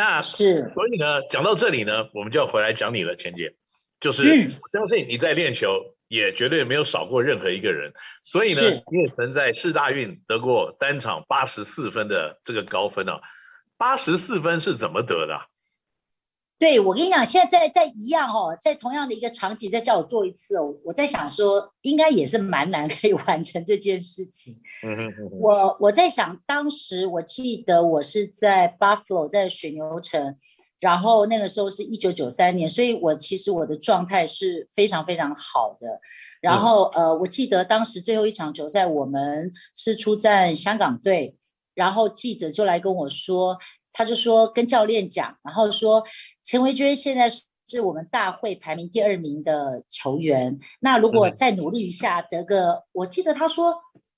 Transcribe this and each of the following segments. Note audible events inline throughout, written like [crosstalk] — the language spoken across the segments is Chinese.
那是，所以呢，讲到这里呢，我们就要回来讲你了，钱姐，就是我相信你在练球也绝对没有少过任何一个人，所以呢，你也曾在世大运得过单场八十四分的这个高分啊，八十四分是怎么得的？对，我跟你讲，现在在在一样哦，在同样的一个场景再叫我做一次哦，我在想说，应该也是蛮难可以 [laughs] 完成这件事情。嗯哼哼哼。我我在想，当时我记得我是在 Buffalo，在水牛城，然后那个时候是一九九三年，所以我其实我的状态是非常非常好的。然后、嗯、呃，我记得当时最后一场球赛，我们是出战香港队，然后记者就来跟我说。他就说跟教练讲，然后说陈维娟现在是我们大会排名第二名的球员，那如果再努力一下，得个，我记得他说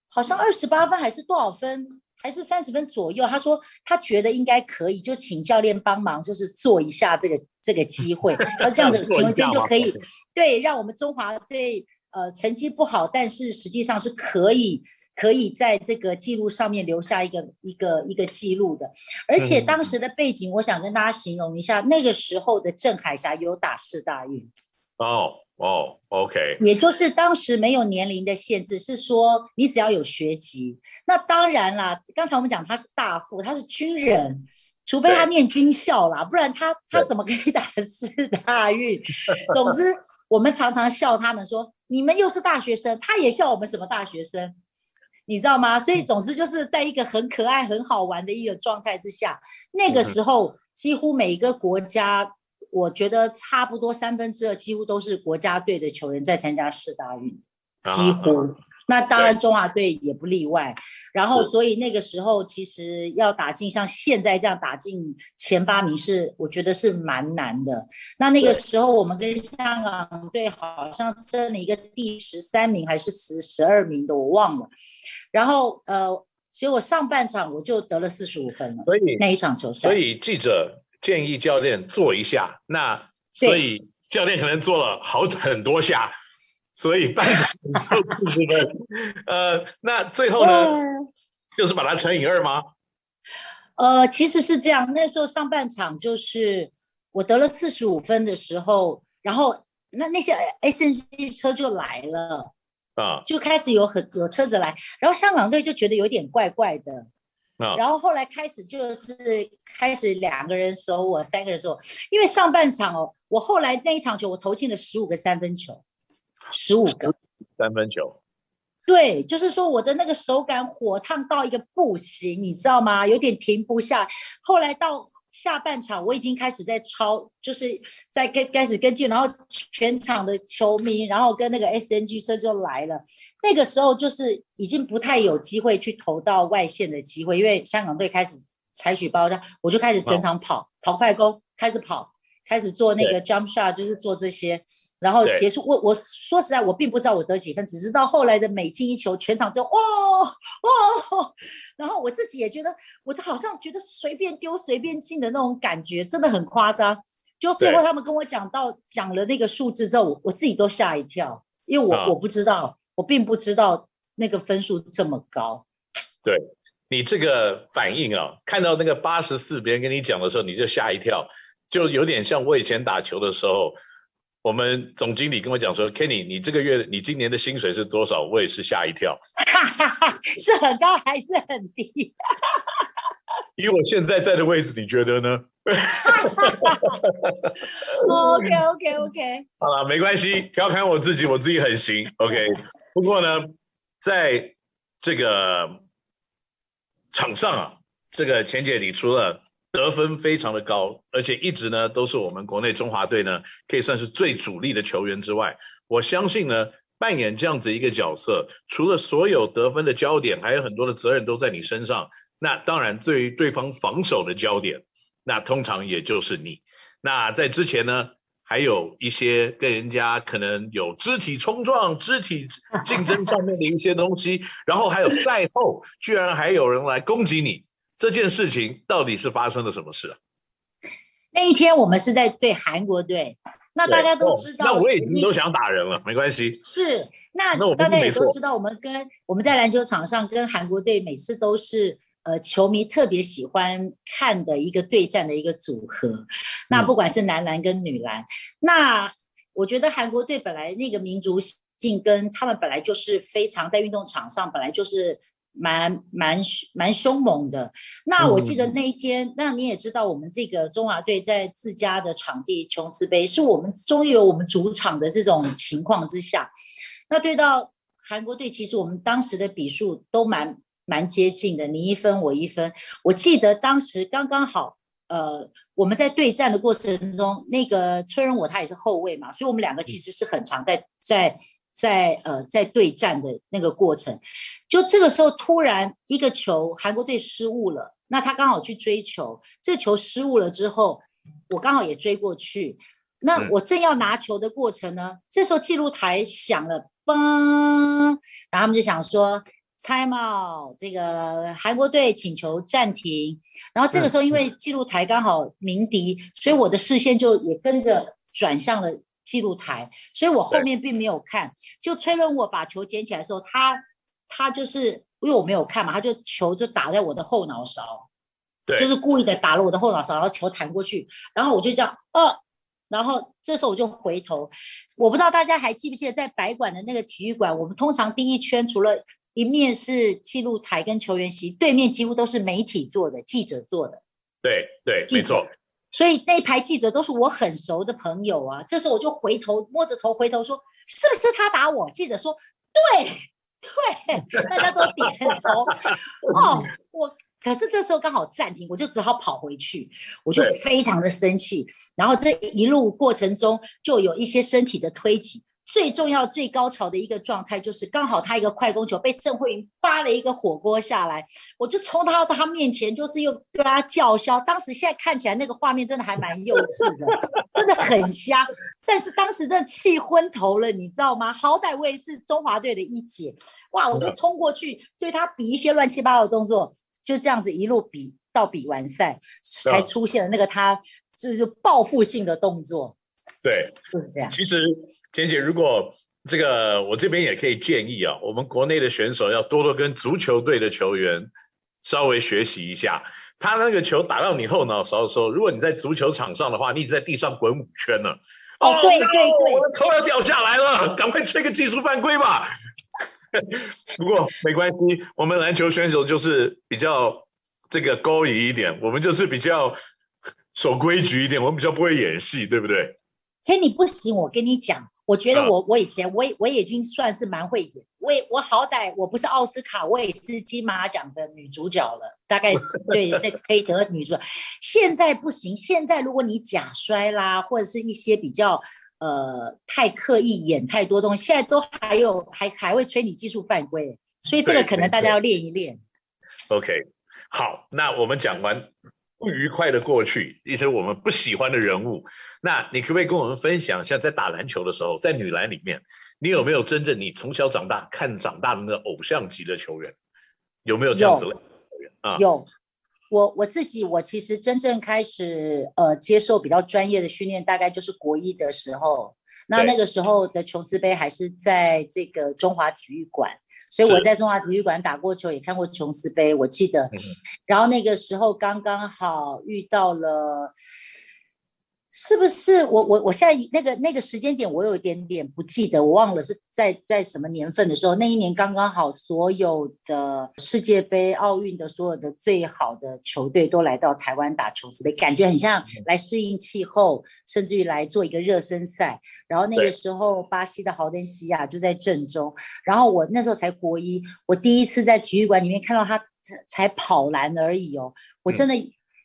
好像二十八分还是多少分，还是三十分左右，他说他觉得应该可以，就请教练帮忙，就是做一下这个这个机会，[laughs] 然后这样子陈维娟就可以对让我们中华队。呃，成绩不好，但是实际上是可以可以在这个记录上面留下一个一个一个记录的。而且当时的背景，我想跟大家形容一下，嗯、那个时候的郑海霞有打世大运。哦哦，OK。也就是当时没有年龄的限制，是说你只要有学籍。那当然啦，刚才我们讲他是大副，他是军人，除非他念军校啦，不然他他怎么可以打四大运？[laughs] 总之。我们常常笑他们说：“你们又是大学生。”他也笑我们什么大学生，你知道吗？所以总之就是在一个很可爱、很好玩的一个状态之下，那个时候几乎每一个国家，我觉得差不多三分之二几乎都是国家队的球员在参加四大运，几乎。那当然，中华队也不例外。然后，所以那个时候其实要打进像现在这样打进前八名是，我觉得是蛮难的。那那个时候我们跟香港队好像争了一个第十三名还是十十二名的，我忘了。然后呃，所以我上半场我就得了四十五分了。所以那一场球赛，所以记者建议教练做一下，那所以教练可能做了好很多下。所以半场就四十分，[laughs] 呃，那最后呢，就是把它乘以二吗？呃，其实是这样。那时候上半场就是我得了四十五分的时候，然后那那些 SNG 车就来了啊，就开始有很有车子来，然后香港队就觉得有点怪怪的啊，然后后来开始就是开始两个人守我，三个人守我，因为上半场哦，我后来那一场球我投进了十五个三分球。十五个三分球，对，就是说我的那个手感火烫到一个不行，你知道吗？有点停不下。后来到下半场，我已经开始在超，就是在跟开始跟进，然后全场的球迷，然后跟那个 SNG 车就来了。那个时候就是已经不太有机会去投到外线的机会，因为香港队开始采取包扎，我就开始整场跑跑快攻，开始跑，开始做那个 jump shot，就是做这些。然后结束，我我说实在，我并不知道我得几分，只知道后来的每进一球，全场都哦哦，然后我自己也觉得，我就好像觉得随便丢随便进的那种感觉，真的很夸张。就最后他们跟我讲到讲了那个数字之后，我我自己都吓一跳，因为我、啊、我不知道，我并不知道那个分数这么高。对，你这个反应啊，看到那个八十四，别人跟你讲的时候，你就吓一跳，就有点像我以前打球的时候。我们总经理跟我讲说，Kenny，你这个月你今年的薪水是多少？我也是吓一跳，是很高还是很低？[laughs] 以我现在在的位置，你觉得呢？OK OK OK，[laughs] 好了，没关系，调侃我自己，我自己很行。OK，[laughs] 不过呢，在这个场上啊，这个钱姐，你除了得分非常的高，而且一直呢都是我们国内中华队呢可以算是最主力的球员之外，我相信呢扮演这样子一个角色，除了所有得分的焦点，还有很多的责任都在你身上。那当然，对于对方防守的焦点，那通常也就是你。那在之前呢，还有一些跟人家可能有肢体冲撞、肢体竞争上面的一些东西，然后还有赛后居然还有人来攻击你。这件事情到底是发生了什么事啊？那一天我们是在对韩国队，那大家都知道，哦、那我已经都想打人了，没关系。是，那大家也都知道，我们跟我们在篮球场上跟韩国队每次都是呃球迷特别喜欢看的一个对战的一个组合。那不管是男篮跟女篮，嗯、那我觉得韩国队本来那个民族性跟他们本来就是非常在运动场上本来就是。蛮蛮蛮凶猛的。那我记得那一天，嗯、那你也知道，我们这个中华队在自家的场地琼斯杯，是我们终于有我们主场的这种情况之下，那对到韩国队，其实我们当时的比数都蛮蛮接近的，你一分我一分。我记得当时刚刚好，呃，我们在对战的过程中，那个崔仁武他也是后卫嘛，所以我们两个其实是很常在在。在呃，在对战的那个过程，就这个时候突然一个球，韩国队失误了，那他刚好去追球，这球失误了之后，我刚好也追过去，那我正要拿球的过程呢，这时候记录台响了，嘣，然后他们就想说，time out，这个韩国队请求暂停，然后这个时候因为记录台刚好鸣笛，所以我的视线就也跟着转向了。记录台，所以我后面并没有看。就崔伦我把球捡起来的时候，他他就是因为我没有看嘛，他就球就打在我的后脑勺，对，就是故意的打了我的后脑勺，然后球弹过去，然后我就这样，哦，然后这时候我就回头，我不知道大家还记不记得，在白馆的那个体育馆，我们通常第一圈除了一面是记录台跟球员席，对面几乎都是媒体坐的，记者坐的，对对，没错。所以那一排记者都是我很熟的朋友啊，这时候我就回头摸着头回头说：“是不是他打我？”记者说：“对，对。”大家都点头。哦，我可是这时候刚好暂停，我就只好跑回去，我就非常的生气。然后这一路过程中就有一些身体的推挤。最重要、最高潮的一个状态，就是刚好他一个快攻球被郑慧云扒了一个火锅下来，我就冲到他面前，就是又对他叫嚣。当时现在看起来那个画面真的还蛮幼稚的，真的很瞎。但是当时真的气昏头了，你知道吗？好歹我也是中华队的一姐，哇！我就冲过去对他比一些乱七八糟的动作，就这样子一路比到比完赛，才出现了那个他就是报复性的动作。对，就是这样。其实。简姐，如果这个我这边也可以建议啊，我们国内的选手要多多跟足球队的球员稍微学习一下。他那个球打到你后脑勺的时候，如果你在足球场上的话，你已经在地上滚五圈了。哦，对对对，我的头要掉下来了，赶快吹个技术犯规吧。[laughs] 不过没关系，我们篮球选手就是比较这个高仪一点，我们就是比较守规矩一点，我们比较不会演戏，对不对？嘿，你不行，我跟你讲。我觉得我我以前我我已经算是蛮会演，我也我好歹我不是奥斯卡，我也是金马奖的女主角了，大概是对对 [laughs] 可以得女主角。现在不行，现在如果你假摔啦，或者是一些比较呃太刻意演太多东西，现在都还有还还会催你技术犯规，所以这个可能大家要练一练。OK，好，那我们讲完。不愉快的过去，一些我们不喜欢的人物，那你可不可以跟我们分享一下，在打篮球的时候，在女篮里面，你有没有真正你从小长大看长大的那个偶像级的球员？有没有这样子的球员啊？有，我我自己，我其实真正开始呃接受比较专业的训练，大概就是国一的时候。那那个时候的琼斯杯还是在这个中华体育馆。所以我在中华体育馆打过球，也看过琼斯杯，我记得。然后那个时候刚刚好遇到了。是不是我我我现在那个那个时间点我有一点点不记得，我忘了是在在什么年份的时候。那一年刚刚好，所有的世界杯、奥运的所有的最好的球队都来到台湾打琼斯杯，感觉很像来适应气候，甚至于来做一个热身赛。然后那个时候，巴西的豪登西亚就在阵中。然后我那时候才国一，我第一次在体育馆里面看到他才跑篮而已哦，我真的。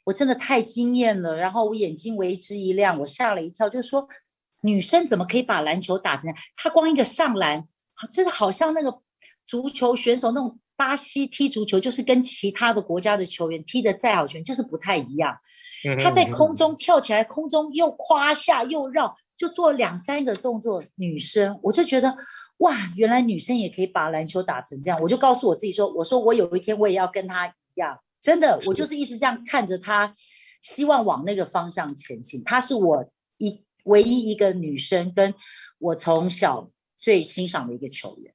我真的太惊艳了，然后我眼睛为之一亮，我吓了一跳，就是说女生怎么可以把篮球打成这样？她光一个上篮，真的好像那个足球选手那种巴西踢足球，就是跟其他的国家的球员踢的再好，全就是不太一样。她在空中跳起来，空中又胯下又绕，就做两三个动作。女生，我就觉得哇，原来女生也可以把篮球打成这样。我就告诉我自己说，我说我有一天我也要跟她一样。真的，我就是一直这样看着他，希望往那个方向前进。她是我一唯一一个女生，跟我从小最欣赏的一个球员。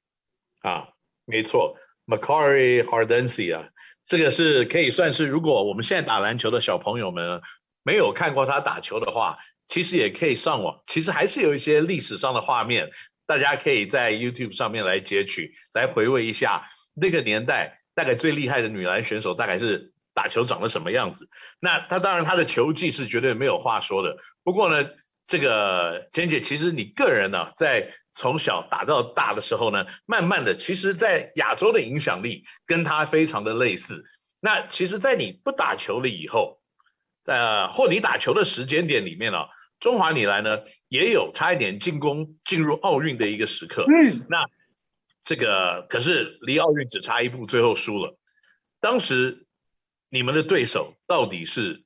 啊，没错，Makarri Hardensi 啊，这个是可以算是，如果我们现在打篮球的小朋友们没有看过他打球的话，其实也可以上网，其实还是有一些历史上的画面，大家可以在 YouTube 上面来截取，来回味一下那个年代大概最厉害的女篮选手大概是打球长得什么样子。那她当然她的球技是绝对没有话说的。不过呢，这个简姐，其实你个人呢，在从小打到大的时候呢，慢慢的，其实，在亚洲的影响力跟她非常的类似。那其实，在你不打球了以后，呃，或你打球的时间点里面呢，中华女篮呢也有差一点进攻进入奥运的一个时刻。嗯，那这个可是离奥运只差一步，最后输了。当时你们的对手到底是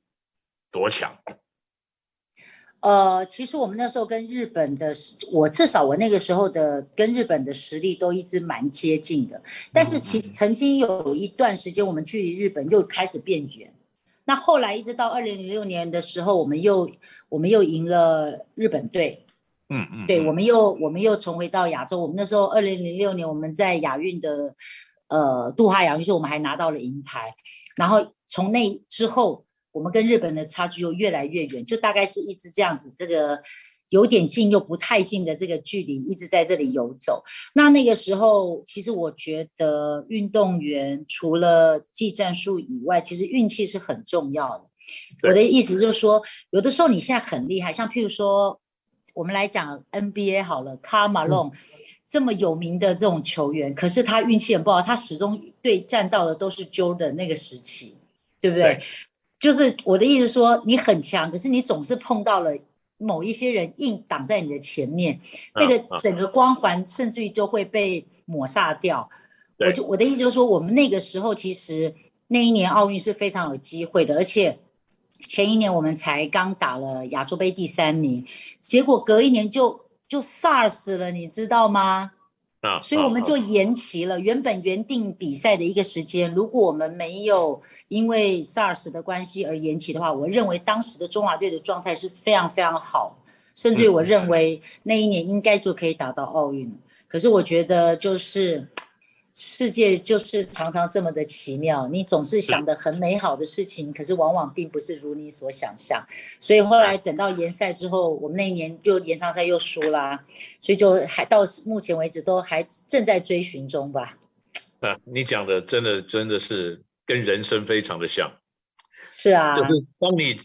多强？呃，其实我们那时候跟日本的，我至少我那个时候的跟日本的实力都一直蛮接近的。但是其曾经有一段时间，我们距离日本又开始变远。那后来一直到二零零六年的时候，我们又我们又赢了日本队。嗯嗯，对，我们又我们又重回到亚洲。我们那时候二零零六年我们在亚运的呃杜哈亚运，我们还拿到了银牌。然后从那之后。我们跟日本的差距又越来越远，就大概是一直这样子，这个有点近又不太近的这个距离，一直在这里游走。那那个时候，其实我觉得运动员除了技战术以外，其实运气是很重要的。我的意思就是说，有的时候你现在很厉害，像譬如说，我们来讲 NBA 好了，卡马龙这么有名的这种球员，可是他运气很不好，他始终对战到的都是 Jordan 那个时期，对不对？对就是我的意思说，你很强，可是你总是碰到了某一些人硬挡在你的前面，那个整个光环甚至于就会被抹杀掉。我就我的意思就是说，我们那个时候其实那一年奥运是非常有机会的，而且前一年我们才刚打了亚洲杯第三名，结果隔一年就就 SARS 了，你知道吗？啊，所以我们就延期了原本原定比赛的一个时间。如果我们没有因为 SARS 的关系而延期的话，我认为当时的中华队的状态是非常非常好，甚至于我认为那一年应该就可以打到奥运。可是我觉得就是。世界就是常常这么的奇妙，你总是想的很美好的事情，可是往往并不是如你所想象。所以后来等到延赛之后，我们那一年就延长赛又输啦，所以就还到目前为止都还正在追寻中吧。啊，你讲的真的真的是跟人生非常的像。是啊，就是当你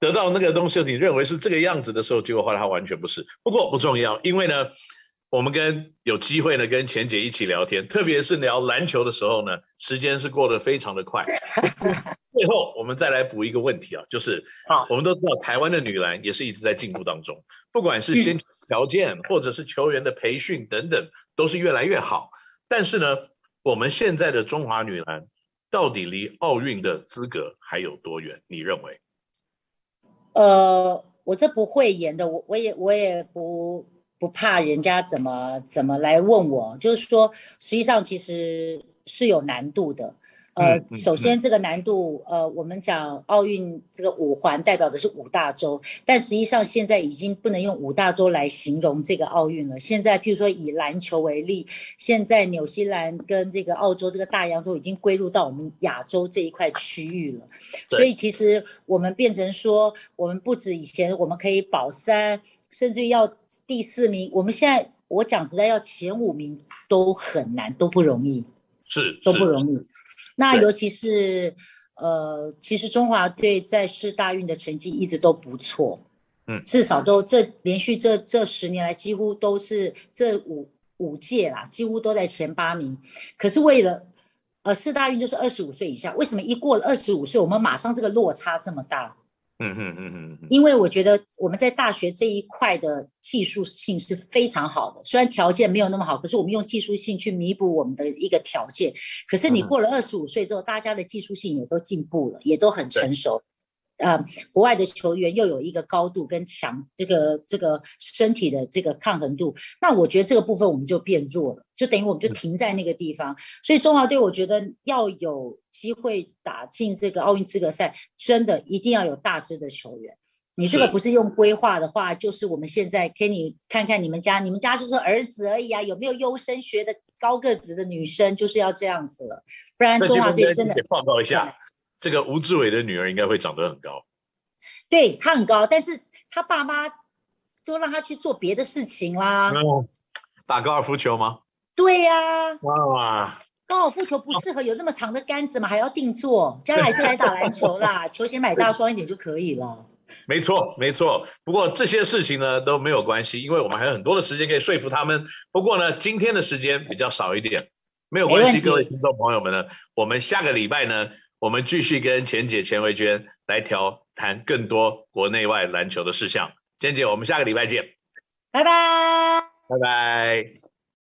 得到那个东西，你认为是这个样子的时候，结果后来它完全不是。不过不重要，因为呢。我们跟有机会呢，跟钱姐一起聊天，特别是聊篮球的时候呢，时间是过得非常的快。[laughs] 最后，我们再来补一个问题啊，就是，我们都知道台湾的女篮也是一直在进步当中，不管是先条件或者是球员的培训等等，都是越来越好。但是呢，我们现在的中华女篮到底离奥运的资格还有多远？你认为？呃，我这不会演的，我我也我也不。不怕人家怎么怎么来问我，就是说，实际上其实是有难度的。呃，首先这个难度，呃，我们讲奥运这个五环代表的是五大洲，但实际上现在已经不能用五大洲来形容这个奥运了。现在譬如说以篮球为例，现在纽西兰跟这个澳洲这个大洋洲已经归入到我们亚洲这一块区域了。所以其实我们变成说，我们不止以前我们可以保三，甚至要。第四名，我们现在我讲实在，要前五名都很难，都不容易，是都不容易。那尤其是呃，其实中华队在世大运的成绩一直都不错，嗯，至少都这连续这这十年来几乎都是这五五届啦，几乎都在前八名。可是为了呃世大运就是二十五岁以下，为什么一过了二十五岁，我们马上这个落差这么大？嗯嗯嗯嗯，因为我觉得我们在大学这一块的技术性是非常好的，虽然条件没有那么好，可是我们用技术性去弥补我们的一个条件。可是你过了二十五岁之后，大家的技术性也都进步了，也都很成熟。啊、呃，国外的球员又有一个高度跟强，这个这个身体的这个抗衡度，那我觉得这个部分我们就变弱了，就等于我们就停在那个地方。所以中华队我觉得要有机会打进这个奥运资格赛，真的一定要有大只的球员。你这个不是用规划的话，就是我们现在给你看看你们家，你们家就是儿子而已啊，有没有优生学的高个子的女生，就是要这样子了，不然中华队真的。报告一下，这个吴志伟的女儿应该会长得很高。对，她很高，但是她爸妈都让她去做别的事情啦。嗯，打高尔夫球吗？对呀、啊。哇。高尔夫球不适合有那么长的杆子嘛，还要定做，将来还是来打篮球啦，球鞋买大双一点就可以了。[laughs] 没错，没错。不过这些事情呢都没有关系，因为我们还有很多的时间可以说服他们。不过呢，今天的时间比较少一点，没有关系。各位听众朋友们呢，我们下个礼拜呢，我们继续跟钱姐钱维娟来调谈更多国内外篮球的事项。钱姐，我们下个礼拜见，拜拜，拜拜。